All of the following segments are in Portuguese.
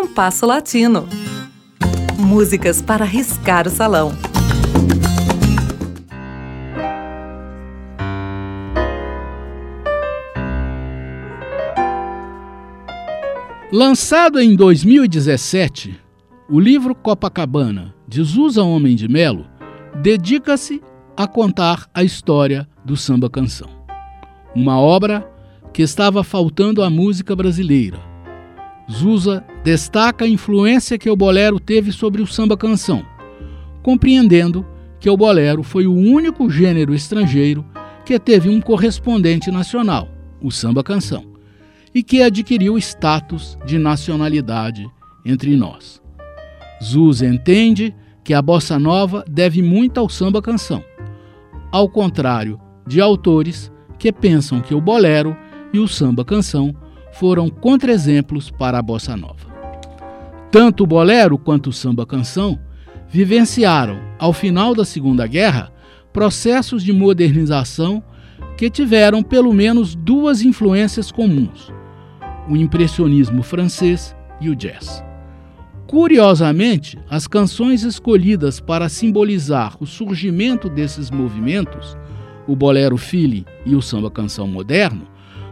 Compasso Latino. Músicas para riscar o salão. Lançado em 2017, o livro Copacabana, de Homem de Melo, dedica-se a contar a história do samba canção. Uma obra que estava faltando à música brasileira. Zusa destaca a influência que o bolero teve sobre o samba canção, compreendendo que o bolero foi o único gênero estrangeiro que teve um correspondente nacional, o samba canção e que adquiriu status de nacionalidade entre nós. Zuz entende que a bossa nova deve muito ao samba canção, ao contrário de autores que pensam que o bolero e o samba canção foram contraexemplos para a bossa nova. Tanto o bolero quanto o samba canção vivenciaram, ao final da Segunda Guerra, processos de modernização que tiveram pelo menos duas influências comuns: o impressionismo francês e o jazz. Curiosamente, as canções escolhidas para simbolizar o surgimento desses movimentos, o bolero feeling e o samba canção moderno,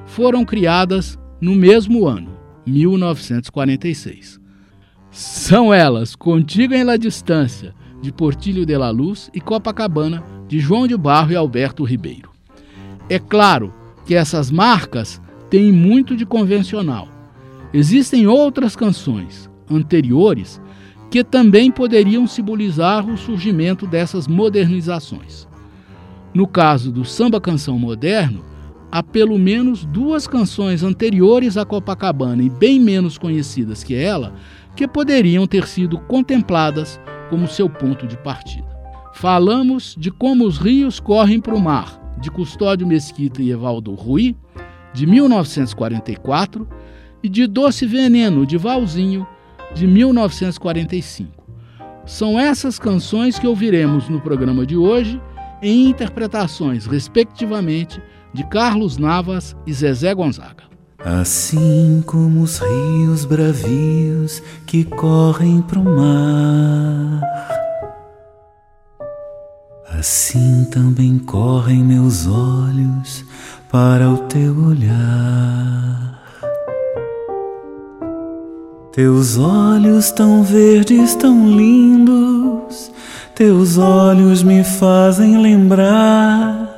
foram criadas no mesmo ano, 1946. São elas Contigo em La Distância, de Portilho de la Luz, e Copacabana, de João de Barro e Alberto Ribeiro. É claro que essas marcas tem muito de convencional. Existem outras canções anteriores que também poderiam simbolizar o surgimento dessas modernizações. No caso do samba canção moderno, há pelo menos duas canções anteriores a Copacabana e bem menos conhecidas que ela que poderiam ter sido contempladas como seu ponto de partida. Falamos de como os rios correm para o mar, de Custódio Mesquita e Evaldo Rui, de 1944, e de Doce Veneno, de Valzinho, de 1945. São essas canções que ouviremos no programa de hoje, em interpretações, respectivamente, de Carlos Navas e Zezé Gonzaga. Assim como os rios bravios que correm pro mar, assim também correm meus olhos para o teu olhar. Teus olhos tão verdes, tão lindos, teus olhos me fazem lembrar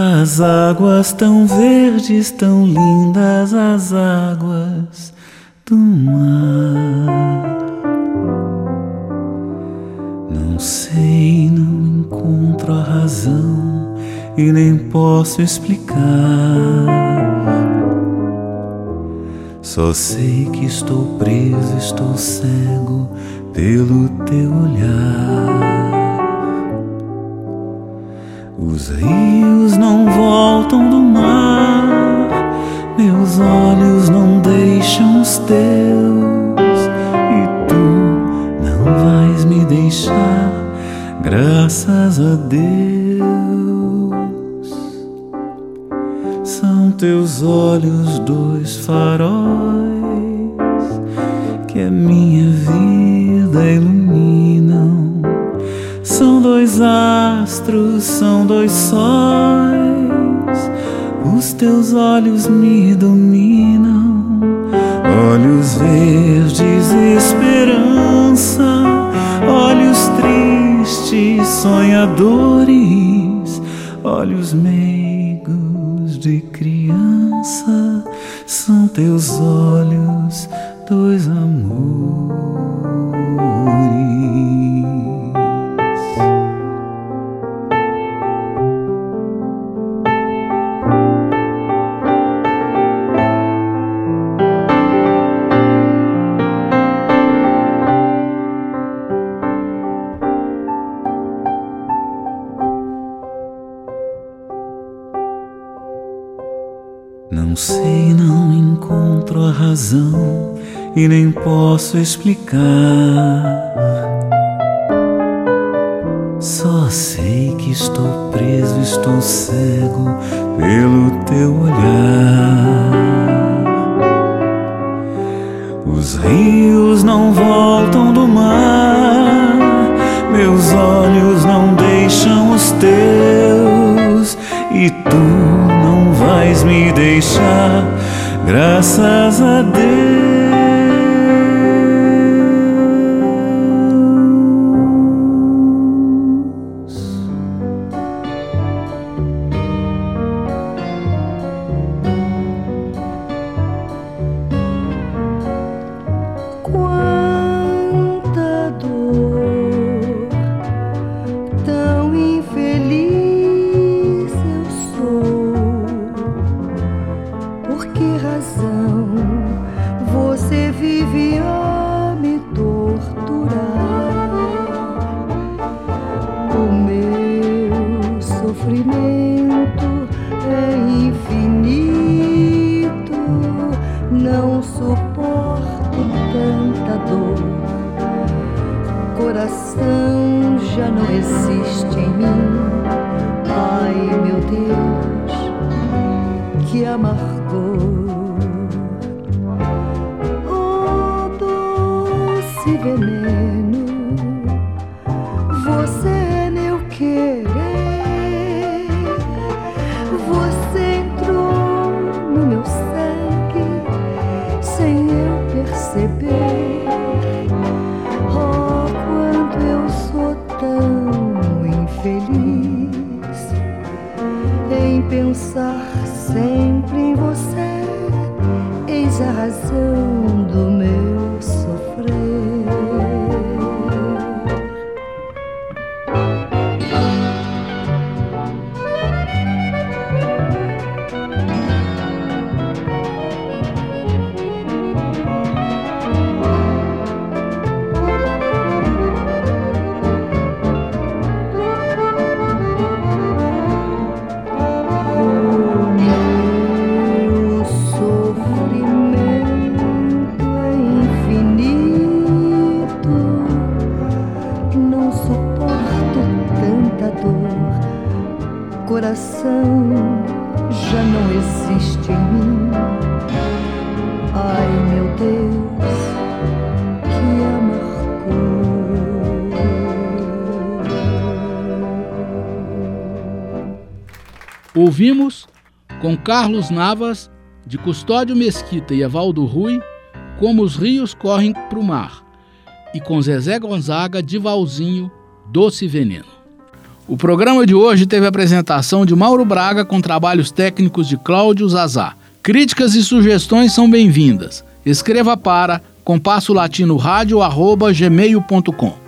as águas tão verdes, tão lindas, as águas do mar. Não sei, não encontro a razão e nem posso explicar. Só sei que estou preso, estou cego pelo teu olhar. Graças a Deus. São teus olhos dois faróis que a minha vida iluminam. São dois astros, são dois sóis. Os teus olhos me dominam. Olhos verdes, esperança. Olhos tristes, sonhadores. Olhos meigos de criança são teus olhos, dois amores. Sei, não encontro a razão e nem posso explicar. Só sei que estou preso, estou cego pelo teu olhar. Os não voltam do mar, meus olhos não deixam os teus, e tu não vais me deixar, graças a Deus. coração já não existe em mim. ai meu Deus, que amargou o oh, doce veneno. a razão do meu Ouvimos com Carlos Navas, de Custódio Mesquita e Evaldo Rui, Como os Rios Correm para o Mar, e com Zezé Gonzaga, de Valzinho, Doce Veneno. O programa de hoje teve a apresentação de Mauro Braga com trabalhos técnicos de Cláudio Zazá. Críticas e sugestões são bem-vindas. Escreva para compasso latino rádio gmail.com.